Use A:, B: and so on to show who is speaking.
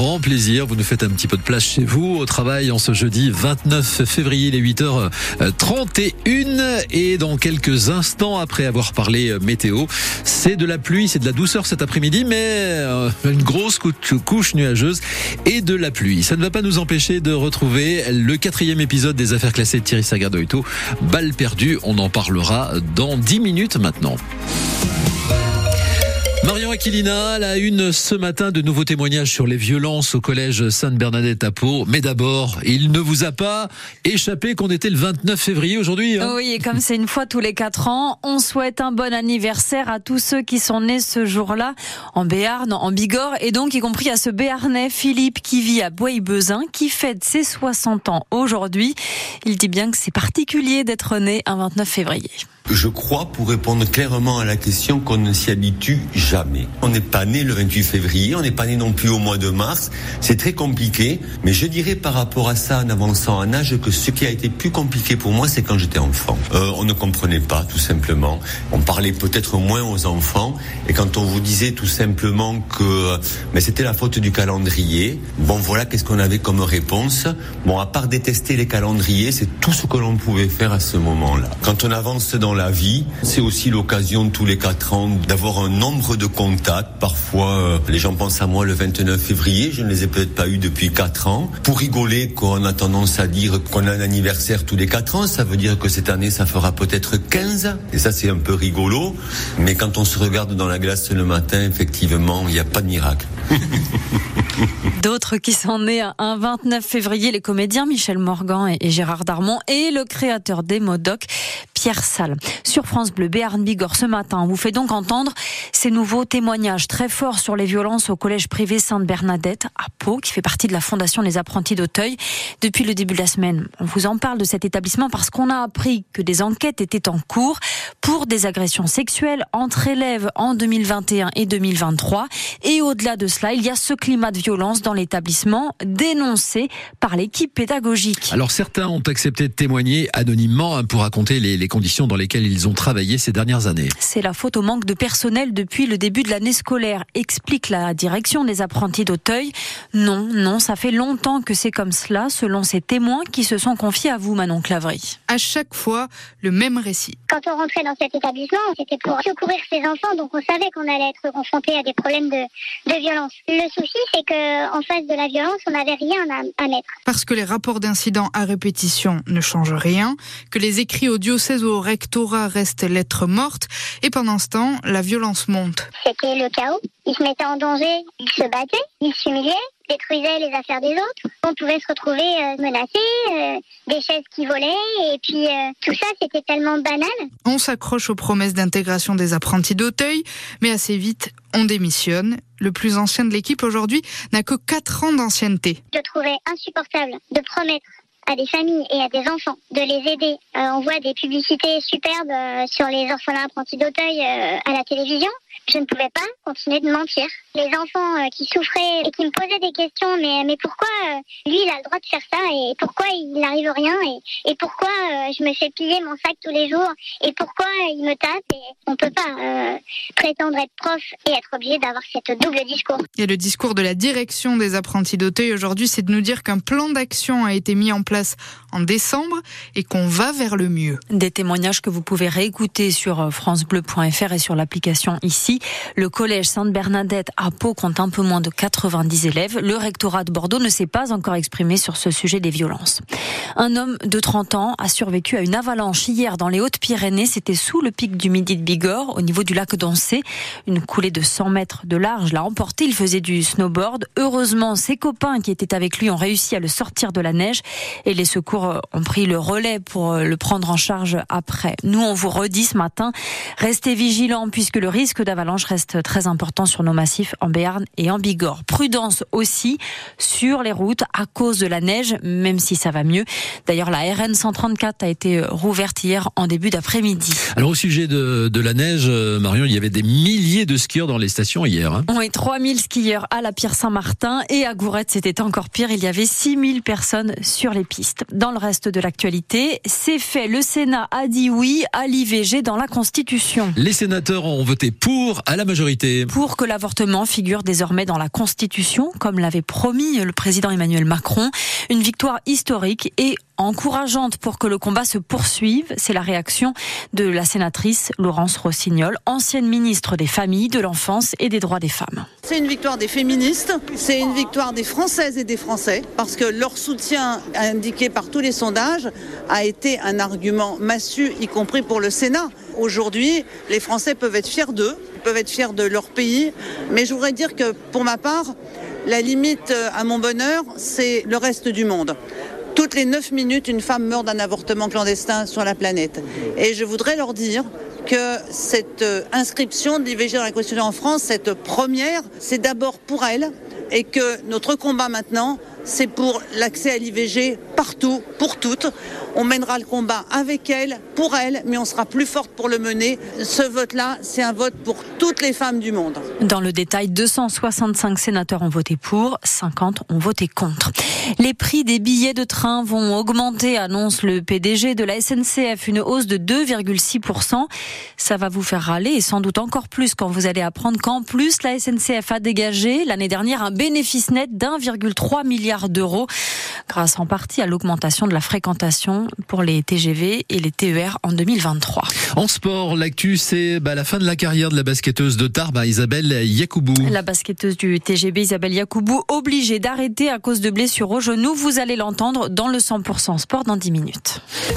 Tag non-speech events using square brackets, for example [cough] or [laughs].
A: grand plaisir. Vous nous faites un petit peu de place chez vous au travail en ce jeudi 29 février, les 8h31. Et dans quelques instants, après avoir parlé météo, c'est de la pluie, c'est de la douceur cet après-midi, mais euh, une grosse couche nuageuse et de la pluie. Ça ne va pas nous empêcher de retrouver le quatrième épisode des affaires classées de Thierry Sagardoito. Balle perdue, on en parlera dans 10 minutes maintenant. Marion Aquilina, la une ce matin de nouveaux témoignages sur les violences au collège Sainte-Bernadette à Pau. Mais d'abord, il ne vous a pas échappé qu'on était le 29 février aujourd'hui.
B: Hein oui, et comme c'est une fois tous les quatre ans, on souhaite un bon anniversaire à tous ceux qui sont nés ce jour-là en Béarn, en Bigorre, et donc y compris à ce Béarnais Philippe qui vit à Bois-Bezin, qui fête ses 60 ans aujourd'hui. Il dit bien que c'est particulier d'être né un 29 février
C: je crois, pour répondre clairement à la question, qu'on ne s'y habitue jamais. On n'est pas né le 28 février, on n'est pas né non plus au mois de mars. C'est très compliqué, mais je dirais par rapport à ça, en avançant en âge, que ce qui a été plus compliqué pour moi, c'est quand j'étais enfant. Euh, on ne comprenait pas, tout simplement. On parlait peut-être moins aux enfants, et quand on vous disait tout simplement que mais c'était la faute du calendrier, bon voilà, qu'est-ce qu'on avait comme réponse Bon, à part détester les calendriers, c'est tout ce que l'on pouvait faire à ce moment-là. Quand on avance dans la vie. C'est aussi l'occasion tous les quatre ans d'avoir un nombre de contacts. Parfois, euh, les gens pensent à moi le 29 février. Je ne les ai peut-être pas eu depuis quatre ans. Pour rigoler, qu'on a tendance à dire qu'on a un anniversaire tous les quatre ans, ça veut dire que cette année, ça fera peut-être 15. Et ça, c'est un peu rigolo. Mais quand on se regarde dans la glace le matin, effectivement, il n'y a pas de miracle. [laughs]
B: D'autres qui sont nés un 29 février, les comédiens Michel Morgan et Gérard Darmon et le créateur des Modoc, Pierre Salle. Sur France Bleu, Béarn Bigorre ce matin, on vous fait donc entendre ces nouveaux témoignages très forts sur les violences au collège privé Sainte-Bernadette à Pau, qui fait partie de la Fondation des apprentis d'Auteuil. Depuis le début de la semaine, on vous en parle de cet établissement parce qu'on a appris que des enquêtes étaient en cours pour des agressions sexuelles entre élèves en 2021 et 2023. Et au-delà de cela, il y a ce climat de violence dans l'établissement dénoncé par l'équipe pédagogique.
A: Alors certains ont accepté de témoigner anonymement hein, pour raconter les, les conditions dans lesquelles ils ont travaillé ces dernières années.
B: C'est la faute au manque de personnel depuis le début de l'année scolaire, explique la direction des apprentis d'Auteuil. Non, non, ça fait longtemps que c'est comme cela, selon ces témoins qui se sont confiés à vous, Manon Clavry.
D: À chaque fois, le même récit.
E: Quand on rentrait dans cet établissement, c'était pour secourir ses enfants, donc on savait qu'on allait être confronté à des problèmes de, de violence. Le souci, c'est qu'en face de la violence, on n'avait rien à, à mettre.
D: Parce que les rapports d'incidents à répétition ne changent rien, que les écrits audio 16 française au rectorat reste lettre morte. Et pendant ce temps, la violence monte.
E: C'était le chaos. Ils se mettaient en danger, ils se battaient, ils s'humiliaient détruisaient les affaires des autres. On pouvait se retrouver euh, menacé, euh, des chaises qui volaient, et puis euh, tout ça, c'était tellement banal.
D: On s'accroche aux promesses d'intégration des apprentis d'Auteuil, mais assez vite, on démissionne. Le plus ancien de l'équipe aujourd'hui n'a que 4 ans d'ancienneté.
E: Je trouvais insupportable de promettre à des familles et à des enfants, de les aider. Euh, on voit des publicités superbes euh, sur les orphelins apprentis d'Auteuil euh, à la télévision. Je ne pouvais pas continuer de mentir. Les enfants qui souffraient et qui me posaient des questions, mais, mais pourquoi lui il a le droit de faire ça et pourquoi il n'arrive rien et, et pourquoi je me fais piller mon sac tous les jours et pourquoi il me tape et on peut pas prétendre être prof et être obligé d'avoir cette double discours.
D: Et le discours de la direction des apprentis d'Auteuil aujourd'hui, c'est de nous dire qu'un plan d'action a été mis en place en décembre et qu'on va vers le mieux.
B: Des témoignages que vous pouvez réécouter sur euh, francebleu.fr et sur l'application ici. Le collège Sainte-Bernadette à Pau compte un peu moins de 90 élèves. Le rectorat de Bordeaux ne s'est pas encore exprimé sur ce sujet des violences. Un homme de 30 ans a survécu à une avalanche hier dans les Hautes-Pyrénées. C'était sous le pic du Midi de Bigorre, au niveau du lac d'Ancé. Une coulée de 100 mètres de large l'a emporté. Il faisait du snowboard. Heureusement, ses copains qui étaient avec lui ont réussi à le sortir de la neige et les secours ont pris le relais pour le prendre en charge après. Nous, on vous redit ce matin, restez vigilants puisque le risque d'avalanche reste très important sur nos massifs en Béarn et en Bigorre. Prudence aussi sur les routes à cause de la neige, même si ça va mieux. D'ailleurs, la RN 134 a été rouverte hier en début d'après-midi.
A: Alors au sujet de, de, la neige, euh, Marion, il y avait des milliers de skieurs dans les stations hier. Hein.
B: Oui, 3000 skieurs à la Pierre Saint-Martin et à Gourette, c'était encore pire. Il y avait 6000 personnes sur les pistes. Dans le reste de l'actualité, c'est fait. Le Sénat a dit oui à l'IVG dans la Constitution.
A: Les sénateurs ont voté pour la majorité.
B: Pour que l'avortement figure désormais dans la Constitution, comme l'avait promis le président Emmanuel Macron. Une victoire historique et encourageante pour que le combat se poursuive. C'est la réaction de la sénatrice Laurence Rossignol, ancienne ministre des Familles, de l'Enfance et des Droits des Femmes.
F: C'est une victoire des féministes, c'est une victoire des Françaises et des Français, parce que leur soutien indiqué par tous les sondages a été un argument massu, y compris pour le Sénat. Aujourd'hui, les Français peuvent être fiers d'eux, peuvent être fiers de leur pays, mais je voudrais dire que pour ma part, la limite à mon bonheur, c'est le reste du monde. Toutes les 9 minutes, une femme meurt d'un avortement clandestin sur la planète. Et je voudrais leur dire que cette euh, inscription de l'IVG dans la Constitution en France, cette première, c'est d'abord pour elle et que notre combat maintenant, c'est pour l'accès à l'IVG partout, pour toutes. On mènera le combat avec elle, pour elle, mais on sera plus forte pour le mener. Ce vote-là, c'est un vote pour toutes les femmes du monde.
B: Dans le détail, 265 sénateurs ont voté pour, 50 ont voté contre. Les prix des billets de train vont augmenter, annonce le PDG de la SNCF, une hausse de 2,6%. Ça va vous faire râler et sans doute encore plus quand vous allez apprendre qu'en plus la SNCF a dégagé l'année dernière un bénéfice net d'1,3 milliard d'euros grâce en partie à l'augmentation de la fréquentation pour les TGV et les TER en 2023.
A: En sport, l'actu, c'est bah, la fin de la carrière de la basketteuse de Tarbes, bah, Isabelle Yacoubou.
B: La basketteuse du TGB, Isabelle Yacoubou, obligée d'arrêter à cause de blessures au genou. Vous allez l'entendre dans le 100% sport dans 10 minutes.